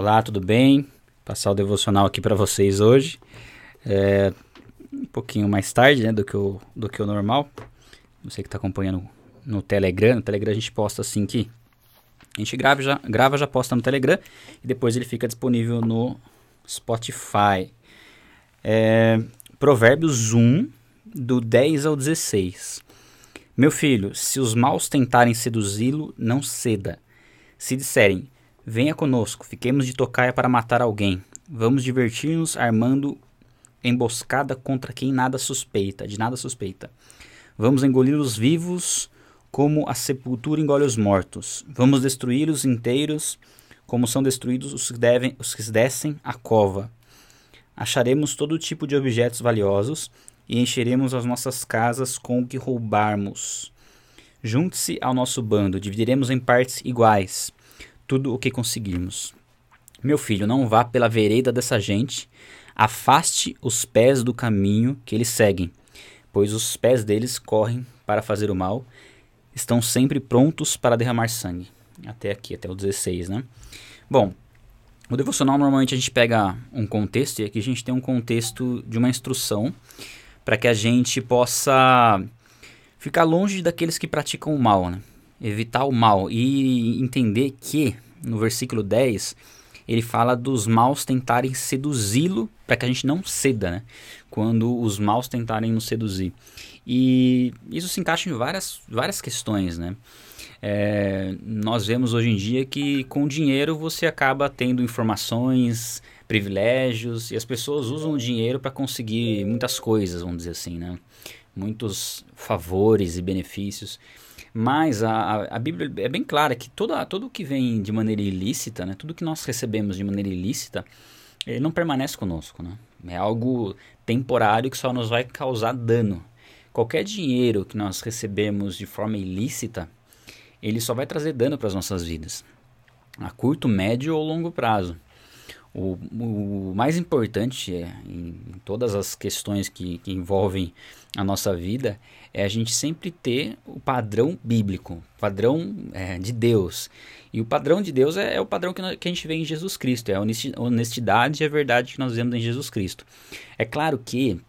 Olá, tudo bem? Passar o devocional aqui para vocês hoje. É, um pouquinho mais tarde né, do, que o, do que o normal. Você que está acompanhando no Telegram. No Telegram a gente posta assim que a gente grava já, grava, já posta no Telegram e depois ele fica disponível no Spotify. É, Provérbios 1, do 10 ao 16. Meu filho, se os maus tentarem seduzi-lo, não ceda. Se disserem, Venha conosco, fiquemos de tocaia para matar alguém. Vamos divertir-nos armando emboscada contra quem nada suspeita, de nada suspeita. Vamos engolir-os vivos como a sepultura engole os mortos. Vamos destruí-los inteiros como são destruídos os que, devem, os que descem a cova. Acharemos todo tipo de objetos valiosos e encheremos as nossas casas com o que roubarmos. Junte-se ao nosso bando, dividiremos em partes iguais tudo o que conseguirmos. Meu filho, não vá pela vereda dessa gente, afaste os pés do caminho que eles seguem, pois os pés deles correm para fazer o mal, estão sempre prontos para derramar sangue. Até aqui, até o 16, né? Bom, o devocional normalmente a gente pega um contexto, e aqui a gente tem um contexto de uma instrução para que a gente possa ficar longe daqueles que praticam o mal, né? Evitar o mal e entender que no versículo 10 ele fala dos maus tentarem seduzi-lo para que a gente não ceda, né? Quando os maus tentarem nos seduzir. E isso se encaixa em várias, várias questões, né? É, nós vemos hoje em dia que com dinheiro você acaba tendo informações, privilégios, e as pessoas usam o dinheiro para conseguir muitas coisas, vamos dizer assim, né? Muitos favores e benefícios. Mas a, a Bíblia é bem clara que toda, tudo que vem de maneira ilícita, né, tudo que nós recebemos de maneira ilícita, ele não permanece conosco. Né? É algo temporário que só nos vai causar dano. Qualquer dinheiro que nós recebemos de forma ilícita, ele só vai trazer dano para as nossas vidas, a curto, médio ou longo prazo. O, o mais importante é, em, todas as questões que, que envolvem a nossa vida é a gente sempre ter o padrão bíblico, padrão é, de Deus. E o padrão de Deus é, é o padrão que, que, a gente vê em Jesus Cristo, é a honestidade e a verdade que nós vemos em Jesus Cristo. É claro que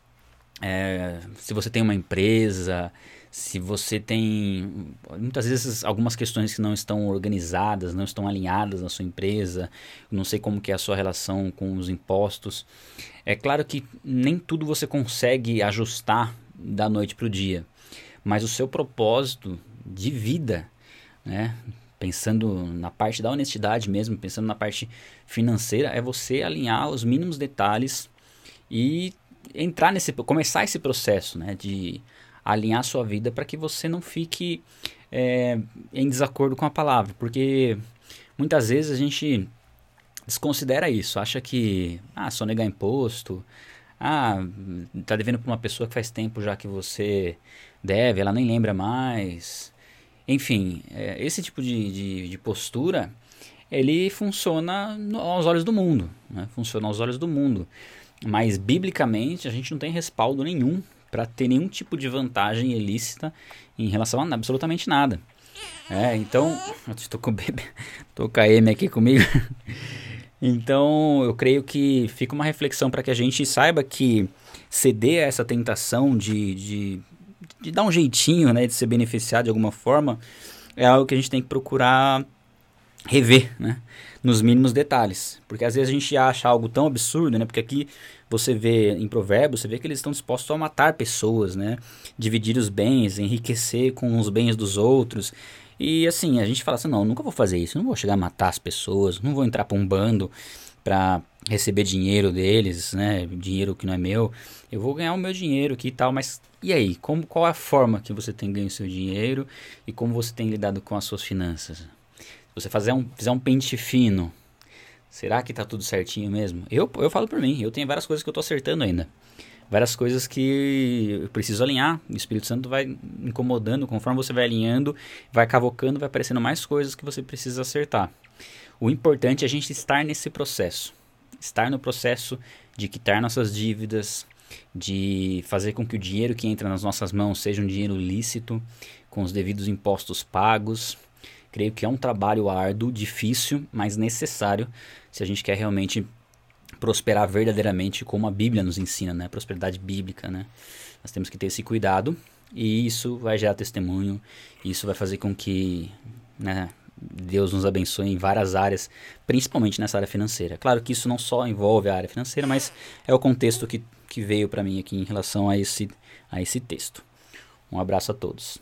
é, se você tem uma empresa, se você tem muitas vezes algumas questões que não estão organizadas, não estão alinhadas na sua empresa, não sei como que é a sua relação com os impostos. É claro que nem tudo você consegue ajustar da noite para o dia, mas o seu propósito de vida, né, pensando na parte da honestidade mesmo, pensando na parte financeira, é você alinhar os mínimos detalhes e entrar nesse começar esse processo, né, de alinhar sua vida para que você não fique é, em desacordo com a palavra, porque muitas vezes a gente desconsidera isso, acha que ah, só negar imposto, ah, tá devendo para uma pessoa que faz tempo já que você deve, ela nem lembra mais. Enfim, é, esse tipo de, de, de, postura, ele funciona aos olhos do mundo, né? funciona aos olhos do mundo. Mas, biblicamente, a gente não tem respaldo nenhum para ter nenhum tipo de vantagem ilícita em relação a absolutamente nada. É, então, estou com bebê, com a M aqui comigo. Então, eu creio que fica uma reflexão para que a gente saiba que ceder a essa tentação de, de, de dar um jeitinho, né, de ser beneficiado de alguma forma, é algo que a gente tem que procurar rever, né? Nos mínimos detalhes. Porque às vezes a gente acha algo tão absurdo, né? Porque aqui você vê em provérbios, você vê que eles estão dispostos a matar pessoas, né? Dividir os bens, enriquecer com os bens dos outros. E assim, a gente fala assim, não, nunca vou fazer isso, não vou chegar a matar as pessoas, não vou entrar para um bando para receber dinheiro deles, né? Dinheiro que não é meu. Eu vou ganhar o meu dinheiro aqui e tal, mas e aí? Como, qual é a forma que você tem ganho seu dinheiro e como você tem lidado com as suas finanças? Você fazer um, fizer um pente fino, será que tá tudo certinho mesmo? Eu, eu falo por mim, eu tenho várias coisas que eu tô acertando ainda várias coisas que eu preciso alinhar. O Espírito Santo vai incomodando, conforme você vai alinhando, vai cavocando, vai aparecendo mais coisas que você precisa acertar. O importante é a gente estar nesse processo. Estar no processo de quitar nossas dívidas, de fazer com que o dinheiro que entra nas nossas mãos seja um dinheiro lícito, com os devidos impostos pagos. Creio que é um trabalho árduo, difícil, mas necessário se a gente quer realmente prosperar verdadeiramente como a Bíblia nos ensina, né? Prosperidade bíblica, né? Nós temos que ter esse cuidado e isso vai gerar testemunho, isso vai fazer com que, né, Deus nos abençoe em várias áreas, principalmente nessa área financeira. Claro que isso não só envolve a área financeira, mas é o contexto que, que veio para mim aqui em relação a esse, a esse texto. Um abraço a todos.